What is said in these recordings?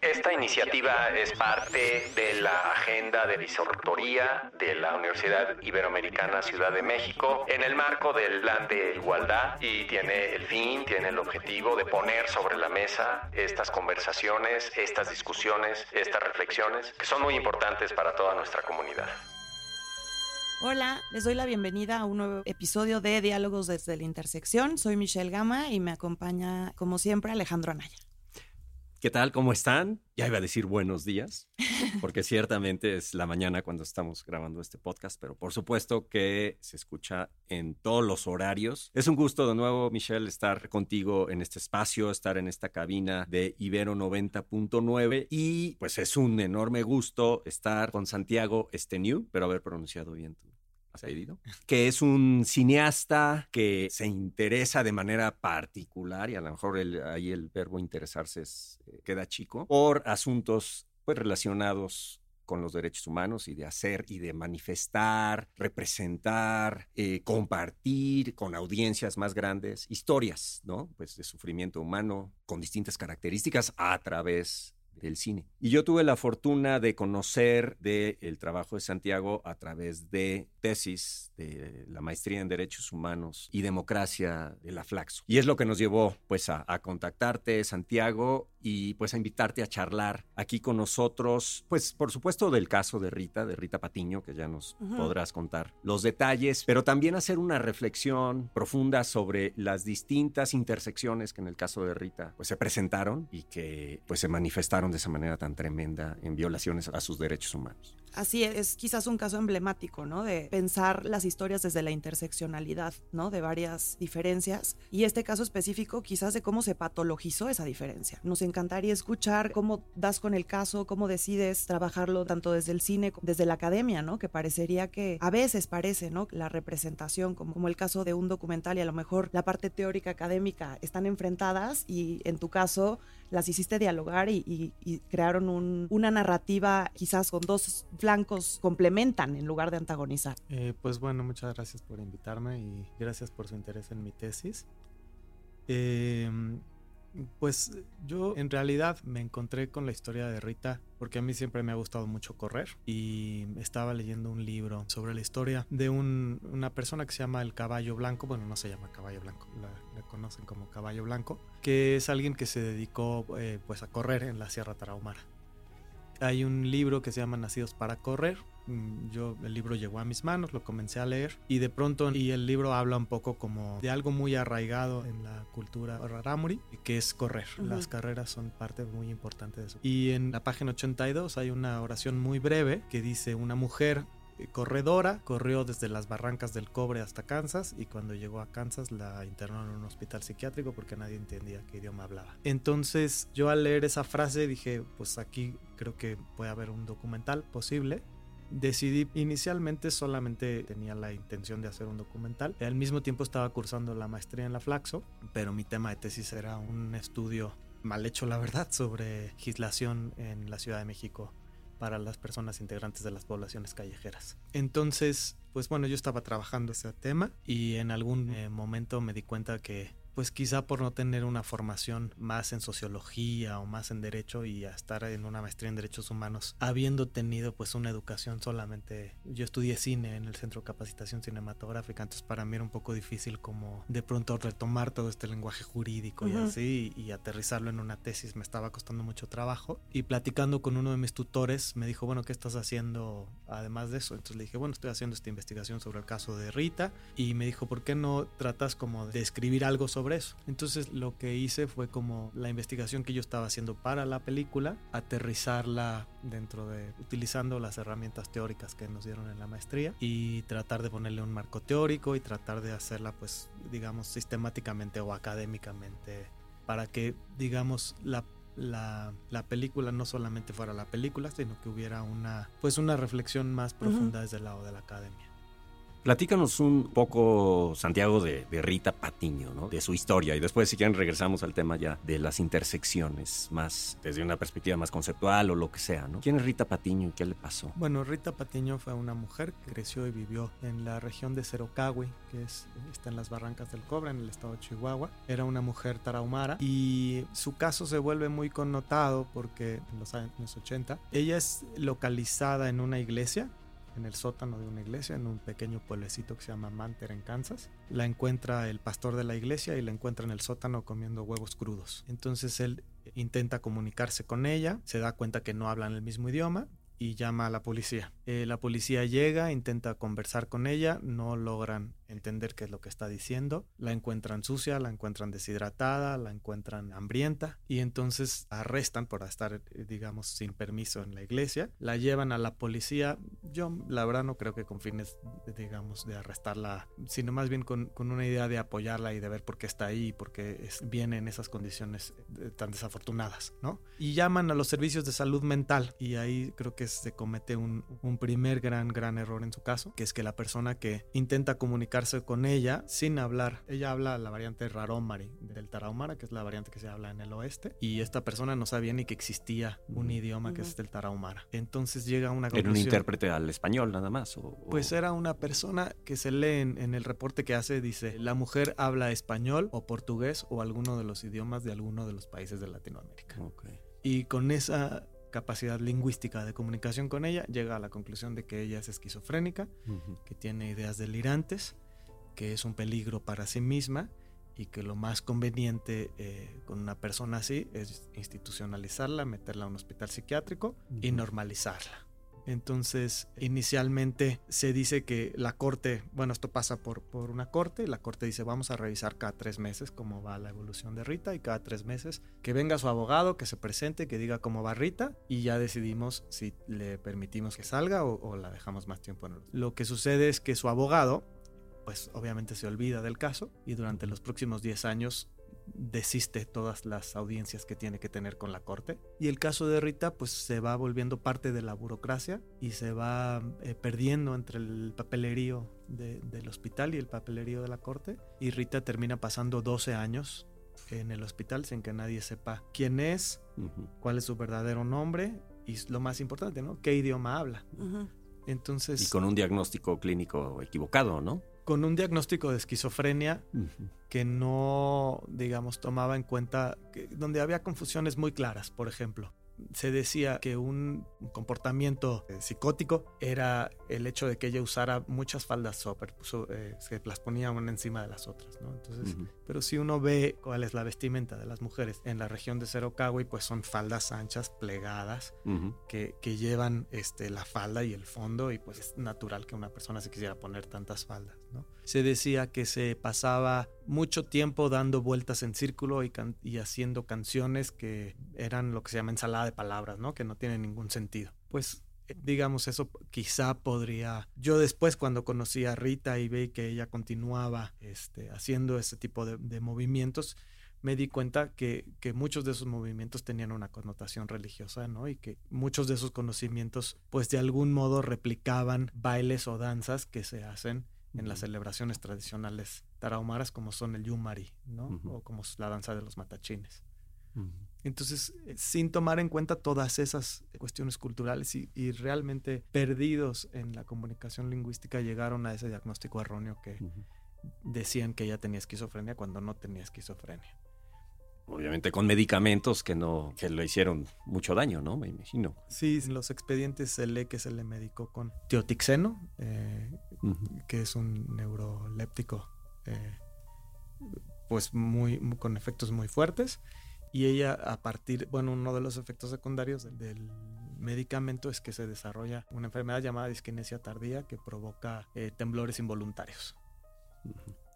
Esta iniciativa es parte de la agenda de visortoría de la Universidad Iberoamericana Ciudad de México en el marco del plan de igualdad y tiene el fin, tiene el objetivo de poner sobre la mesa estas conversaciones, estas discusiones, estas reflexiones que son muy importantes para toda nuestra comunidad. Hola, les doy la bienvenida a un nuevo episodio de Diálogos desde la Intersección. Soy Michelle Gama y me acompaña, como siempre, Alejandro Anaya. ¿Qué tal? ¿Cómo están? Ya iba a decir buenos días, porque ciertamente es la mañana cuando estamos grabando este podcast, pero por supuesto que se escucha en todos los horarios. Es un gusto de nuevo, Michelle, estar contigo en este espacio, estar en esta cabina de Ibero 90.9 y pues es un enorme gusto estar con Santiago Esteniu, pero haber pronunciado bien tu que es un cineasta que se interesa de manera particular, y a lo mejor ahí el verbo interesarse eh, queda chico, por asuntos pues, relacionados con los derechos humanos y de hacer y de manifestar, representar, eh, compartir con audiencias más grandes historias, ¿no? Pues de sufrimiento humano con distintas características a través del cine. Y yo tuve la fortuna de conocer del trabajo de Santiago a través de tesis de la maestría en Derechos Humanos y Democracia de la Flaxo. Y es lo que nos llevó pues a, a contactarte, Santiago, y pues a invitarte a charlar aquí con nosotros, pues por supuesto del caso de Rita, de Rita Patiño, que ya nos podrás contar los detalles, pero también hacer una reflexión profunda sobre las distintas intersecciones que en el caso de Rita pues se presentaron y que pues se manifestaron de esa manera tan tremenda en violaciones a sus derechos humanos. Así es, quizás un caso emblemático, ¿no? De pensar las historias desde la interseccionalidad, ¿no? De varias diferencias. Y este caso específico quizás de cómo se patologizó esa diferencia. Nos encantaría escuchar cómo das con el caso, cómo decides trabajarlo tanto desde el cine, desde la academia, ¿no? Que parecería que a veces parece, ¿no? La representación, como, como el caso de un documental y a lo mejor la parte teórica académica están enfrentadas y en tu caso las hiciste dialogar y, crearon una narrativa quizás con dos flancos complementan en lugar de antagonizar. Eh, pues bueno, muchas gracias por invitarme y gracias por su interés en mi tesis. Eh, pues yo en realidad me encontré con la historia de Rita porque a mí siempre me ha gustado mucho correr y estaba leyendo un libro sobre la historia de una persona que se llama el caballo blanco, bueno no se llama caballo blanco, la, conocen como caballo blanco, que es alguien que se dedicó eh, pues a correr en la Sierra Tarahumara. Hay un libro que se llama Nacidos para Correr, Mm, yo el libro llegó a mis manos, lo comencé a leer y de pronto y el libro habla un poco como de algo muy arraigado en la cultura rarámuri, que es correr. Las carreras son parte muy importante de eso. Y en la página 82 hay una oración muy breve que dice una mujer corredora, corrió desde las barrancas del cobre hasta Kansas y cuando llegó a Kansas la internaron en un hospital psiquiátrico porque nadie entendía qué idioma hablaba. Entonces yo al leer esa frase dije, pues aquí creo que puede haber un documental posible decidí inicialmente solamente tenía la intención de hacer un documental. Al mismo tiempo estaba cursando la maestría en la Flaxo, pero mi tema de tesis era un estudio mal hecho, la verdad, sobre legislación en la Ciudad de México para las personas integrantes de las poblaciones callejeras. Entonces, pues bueno, yo estaba trabajando ese tema y en algún eh, momento me di cuenta que pues quizá por no tener una formación más en sociología o más en derecho y a estar en una maestría en derechos humanos, habiendo tenido pues una educación solamente, yo estudié cine en el Centro de Capacitación Cinematográfica, entonces para mí era un poco difícil como de pronto retomar todo este lenguaje jurídico y así y, aterrizarlo en una tesis me estaba costando mucho trabajo y platicando con uno de mis tutores me dijo, bueno, ¿qué estás haciendo además de eso? Entonces le dije, bueno, estoy haciendo esta investigación sobre el caso de Rita y me dijo, ¿por qué no tratas como de escribir algo sobre sobre eso. Entonces lo que hice fue como la investigación que yo estaba haciendo para la película, aterrizarla dentro de utilizando las herramientas teóricas que nos dieron en la maestría y tratar de ponerle un marco teórico y tratar de hacerla pues digamos sistemáticamente o académicamente para que digamos la la, la, película no solamente fuera la película, sino que hubiera una, pues una reflexión más profunda desde el lado de la academia. Platícanos un poco, Santiago, de, Rita Patiño, ¿no? De su historia. Y después, si quieren, regresamos al tema ya de las intersecciones, más desde una perspectiva más conceptual o lo que sea, ¿no? ¿Quién es Rita Patiño y qué le pasó? Bueno, Rita Patiño fue una mujer que creció y vivió en la región de Cerocagui, que es, está en las barrancas del Cobra, en el estado de Chihuahua. Era una mujer tarahumara y su caso se vuelve muy connotado porque en los años 80 ella es localizada en una iglesia en el sótano de una iglesia, en un pequeño pueblecito que se llama Manter en Kansas. La encuentra el pastor de la iglesia y la encuentra en el sótano comiendo huevos crudos. Entonces él intenta comunicarse con ella, se da cuenta que no hablan el mismo idioma y llama a la policía. Eh, la policía llega, intenta conversar con ella, no logran entender qué es lo que está diciendo, la encuentran sucia, la encuentran deshidratada, la encuentran hambrienta y entonces arrestan por estar, eh, digamos, sin permiso en la iglesia, la llevan a la policía, yo la verdad no creo que con fines, digamos, de arrestarla, sino más bien con, una idea de apoyarla y de ver por qué está ahí por qué viene en esas condiciones eh, tan desafortunadas, ¿no? Y llaman a los servicios de salud mental y ahí creo que se comete un, un primer gran, gran error en su caso, que es que la persona que intenta comunicarse con ella sin hablar, ella habla la variante Raromari del Tarahumara, que es la variante que se habla en el oeste, y esta persona no sabía ni que existía un idioma que es el Tarahumara. Entonces llega a una conclusión. ¿Era un intérprete al español nada más? O, Pues era una persona que se lee en, el reporte que hace, dice, la mujer habla español o portugués o alguno de los idiomas de alguno de los países de Latinoamérica. Y con esa capacidad lingüística de comunicación con ella, llega a la conclusión de que ella es esquizofrénica, que tiene ideas delirantes, que es un peligro para sí misma y que lo más conveniente eh, con una persona así es institucionalizarla, meterla a un hospital psiquiátrico y normalizarla. Entonces, inicialmente se dice que la corte, bueno, esto pasa por, por una corte, la corte dice vamos a revisar cada tres meses cómo va la evolución de Rita y cada tres meses que venga su abogado, que se presente, que diga cómo va Rita y ya decidimos si le permitimos que salga o, o la dejamos más tiempo en el... Lo que sucede es que su abogado, pues obviamente se olvida del caso y durante los próximos 10 años desiste todas las audiencias que tiene que tener con la corte. Y el caso de Rita pues se va volviendo parte de la burocracia y se va eh, perdiendo entre el papelerío del hospital y el papelerío de la corte. Y Rita termina pasando 12 años en el hospital sin que nadie sepa quién es, cuál es su verdadero nombre y lo más importante, ¿no? ¿Qué idioma habla? Entonces... Y con un diagnóstico clínico equivocado, ¿no? Con un diagnóstico de esquizofrenia que no, digamos, tomaba en cuenta, que, donde había confusiones muy claras, por ejemplo se decía que un comportamiento eh, psicótico era el hecho de que ella usara muchas faldas super, eh, se las ponía una encima de las otras, ¿no? Entonces, pero si uno ve cuál es la vestimenta de las mujeres en la región de Cerocagui, pues son faldas anchas, plegadas, que, que, llevan este, la falda y el fondo, y pues es natural que una persona se quisiera poner tantas faldas, ¿no? Se decía que se pasaba mucho tiempo dando vueltas en círculo y, y haciendo canciones que eran lo que se llama ensalada de palabras, ¿no? Que no tienen ningún sentido. Pues eh, digamos, eso quizá podría... Yo después cuando conocí a Rita y vi que ella continuaba este, haciendo ese tipo de, movimientos, me di cuenta que, que, muchos de esos movimientos tenían una connotación religiosa, ¿no? Y que muchos de esos conocimientos, pues de algún modo replicaban bailes o danzas que se hacen en las celebraciones tradicionales tarahumaras como son el yumari, ¿no? O como la danza de los matachines. Entonces, eh, sin tomar en cuenta todas esas cuestiones culturales y, realmente perdidos en la comunicación lingüística, llegaron a ese diagnóstico erróneo que decían que ella tenía esquizofrenia cuando no tenía esquizofrenia. Obviamente con medicamentos que no que le hicieron mucho daño, ¿no? Me imagino. Sí, en los expedientes se lee que se le medicó con teotixeno, eh, que es un neuroléptico, eh, pues muy, con efectos muy fuertes. Y ella a partir, bueno, uno de los efectos secundarios del, medicamento es que se desarrolla una enfermedad llamada disquinesia tardía que provoca eh, temblores involuntarios.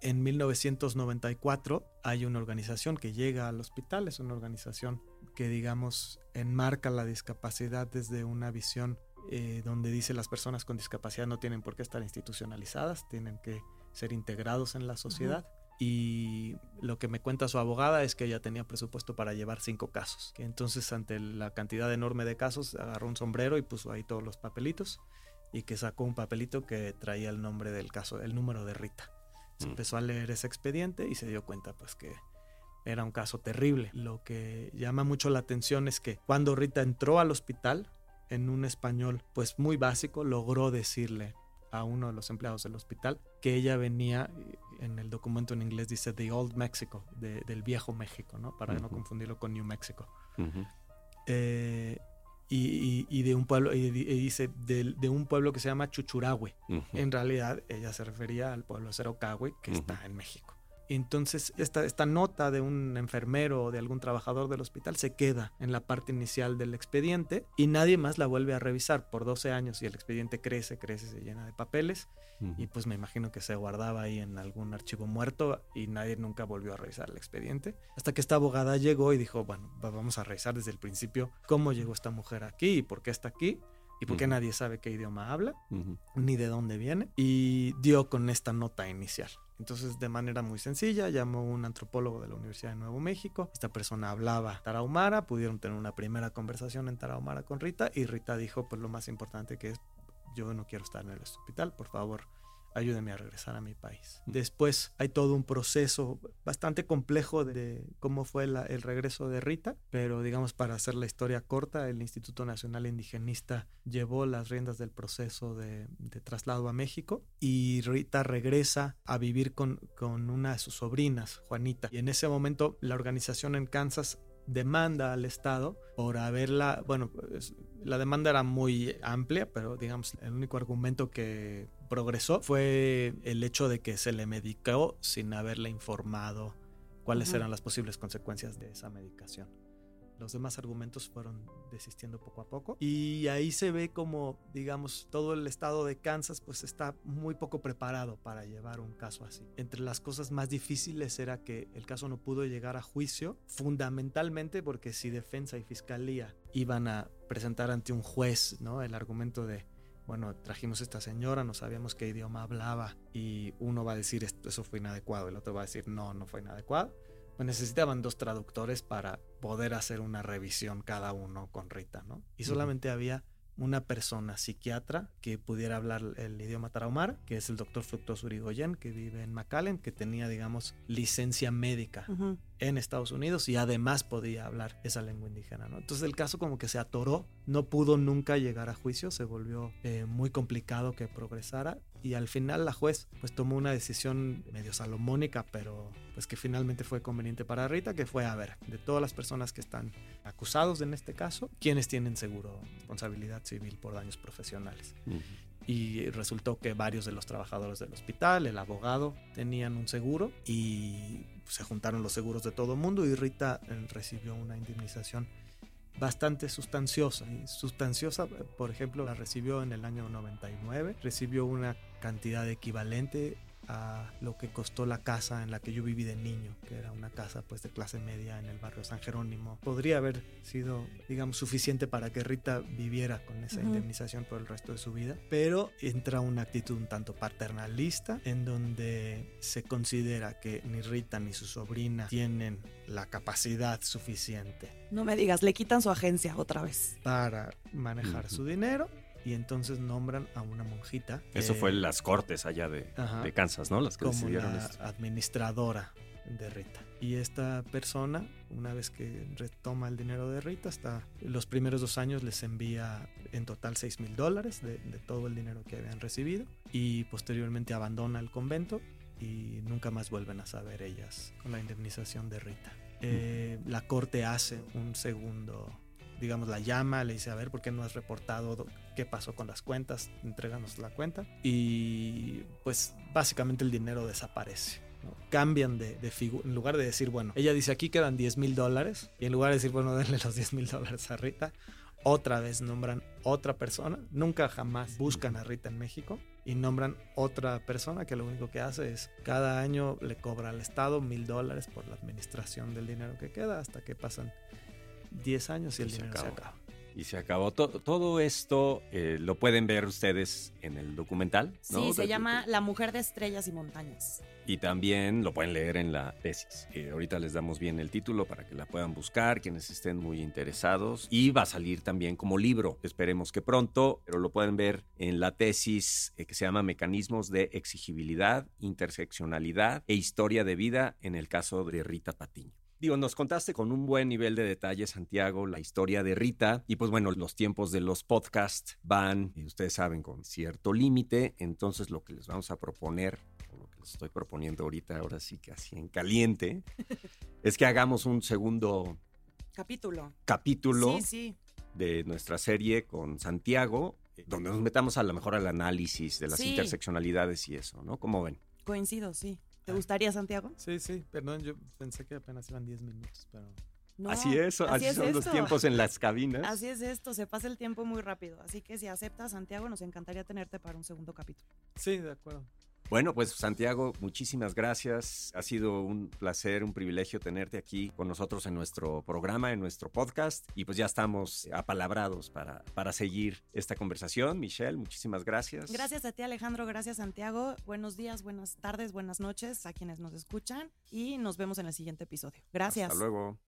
En 1994 hay una organización que llega al hospital, es una organización que digamos enmarca la discapacidad desde una visión eh, donde dice las personas con discapacidad no tienen por qué estar institucionalizadas, tienen que ser integrados en la sociedad y lo que me cuenta su abogada es que ella tenía presupuesto para llevar cinco casos. Que entonces ante la cantidad enorme de casos agarró un sombrero y puso ahí todos los papelitos y que sacó un papelito que traía el nombre del caso, el número de Rita. Se Mm. empezó a leer ese expediente y se dio cuenta pues que era un caso terrible. Lo que llama mucho la atención es que cuando Rita entró al hospital, en un español pues muy básico, logró decirle a uno de los empleados del hospital que ella venía, en el documento en inglés dice The Old Mexico, de- del viejo México, ¿no? Para no confundirlo con New Mexico. Eh, y, y- y de un pueblo, y, di- y dice de, de un pueblo que se llama Chuchurahue. En realidad ella se refería al pueblo Cerocahue que está en México. Entonces esta, esta nota de un enfermero o de algún trabajador del hospital se queda en la parte inicial del expediente y nadie más la vuelve a revisar por 12 años y el expediente crece, crece, se llena de papeles y pues me imagino que se guardaba ahí en algún archivo muerto y nadie nunca volvió a revisar el expediente. Hasta que esta abogada llegó y dijo, bueno, va- vamos a revisar desde el principio cómo llegó esta mujer aquí y por qué está aquí y por qué Ujú. nadie sabe qué idioma habla ni de dónde viene y dio con esta nota inicial. Entonces, de manera muy sencilla, llamó un antropólogo de la Universidad de Nuevo México. Esta persona hablaba tarahumara, pudieron tener una primera conversación en tarahumara con Rita y Rita dijo, pues lo más importante que es, yo no quiero estar en el hospital, por favor, ayúdeme a regresar a mi país. Después hay todo un proceso bastante complejo de cómo fue la- el regreso de Rita, pero digamos para hacer la historia corta, el Instituto Nacional Indigenista llevó las riendas del proceso de, de traslado a México y Rita regresa a vivir con, con una de sus sobrinas, Juanita. Y en ese momento la organización en Kansas demanda al Estado por haberla, bueno, la demanda era muy amplia, pero digamos, el único argumento que progresó fue el hecho de que se le medicó sin haberle informado cuáles eran las posibles consecuencias de esa medicación. Los demás argumentos fueron desistiendo poco a poco. Y ahí se ve como, digamos, todo el estado de Kansas pues está muy poco preparado para llevar un caso así. Entre las cosas más difíciles era que el caso no pudo llegar a juicio, fundamentalmente porque si defensa y fiscalía iban a presentar ante un juez, ¿no? El argumento de, bueno, trajimos a esta señora, no sabíamos qué idioma hablaba y uno va a decir eso fue inadecuado, el otro va a decir no, no fue inadecuado. Necesitaban dos traductores para poder hacer una revisión cada uno con Rita, ¿no? Y solamente había una persona psiquiatra que pudiera hablar el idioma tarahumara, que es el doctor Fructuoso Urigoyen, que vive en McAllen, que tenía, digamos, licencia médica en Estados Unidos y además podía hablar esa lengua indígena, ¿no? Entonces el caso como que se atoró, no pudo nunca llegar a juicio, se volvió eh, muy complicado que progresara y al final la juez pues tomó una decisión medio salomónica, pero pues que finalmente fue conveniente para Rita, que fue a ver, de todas las personas que están acusados en este caso, ¿quiénes tienen seguro responsabilidad civil por daños profesionales? Ujú. y resultó que varios de los trabajadores del hospital, el abogado, tenían un seguro y se juntaron los seguros de todo mundo y Rita eh, recibió una indemnización bastante sustanciosa. Y sustanciosa, por ejemplo, la recibió en el año 99, recibió una cantidad equivalente a lo que costó la casa en la que yo viví de niño, que era una casa pues de clase media en el barrio San Jerónimo. Podría haber sido, digamos, suficiente para que Rita viviera con esa indemnización por el resto de su vida, pero entra una actitud un tanto paternalista en donde se considera que ni Rita ni su sobrina tienen la capacidad suficiente No me digas, le quitan su agencia otra vez. para manejar su dinero y entonces nombran a una monjita. Eso eh, fue en las cortes allá de, Ajá. de Kansas, ¿no? Las que como decidieron la esto. administradora de Rita. Y esta persona, una vez que retoma el dinero de Rita, hasta los primeros dos años les envía en total 6 mil dólares de, de todo el dinero que habían recibido y posteriormente abandona el convento y nunca más vuelven a saber ellas con la indemnización de Rita. Eh, la corte hace un segundo, digamos, la llama, le dice, a ver, ¿por qué no has reportado do- qué pasó con las cuentas? Entréganos la cuenta. Y pues básicamente el dinero desaparece. ¿no? Cambian de, de figura, en lugar de decir, bueno, ella dice aquí quedan 10 mil dólares, y en lugar de decir, bueno, denle los 10 mil dólares a Rita, otra vez nombran otra persona, nunca jamás buscan a Rita en México y nombran otra persona que lo único que hace es cada año le cobra al Estado mil dólares por la administración del dinero que queda hasta que pasan 10 años y el Y se dinero se acaba. Y se acabó. To- todo esto eh, lo pueden ver ustedes en el documental. ¿no? Sí, se De- llama La mujer de estrellas y montañas. Y también lo pueden leer en la tesis. que ahorita les damos bien el título para que la puedan buscar, quienes estén muy interesados. Y va a salir también como libro. Esperemos que pronto, pero lo pueden ver en la tesis eh, que se llama Mecanismos de Exigibilidad, Interseccionalidad e Historia de Vida en el caso de Rita Patiño. Digo, nos contaste con un buen nivel de detalle, Santiago, la historia de Rita. Y pues bueno, los tiempos de los podcasts van, y ustedes saben, con cierto límite. Entonces lo que les vamos a proponer, o lo que les estoy proponiendo ahorita, ahora sí que así en caliente, es que hagamos un segundo Capítulo. capítulo Sí, sí. de nuestra serie con Santiago, eh, donde nos metamos a lo mejor al análisis de las Sí. interseccionalidades y eso, ¿no? ¿Cómo ven? Coincido, sí. ¿Te gustaría, Santiago? Sí, sí, perdón, yo pensé que apenas iban 10 minutos, pero... No, así es, así, es son los esto. tiempos en las cabinas. Así es esto, se pasa el tiempo muy rápido. Así que si aceptas, Santiago, nos encantaría tenerte para un segundo capítulo. Sí, de acuerdo. Bueno, pues Santiago, muchísimas gracias. Ha sido un placer, un privilegio tenerte aquí con nosotros en nuestro programa, en nuestro podcast. Y pues ya estamos apalabrados para, para seguir esta conversación. Michelle, muchísimas gracias. Gracias a ti, Alejandro. Gracias, Santiago. Buenos días, buenas tardes, buenas noches a quienes nos escuchan. Y nos vemos en el siguiente episodio. Gracias. Hasta luego.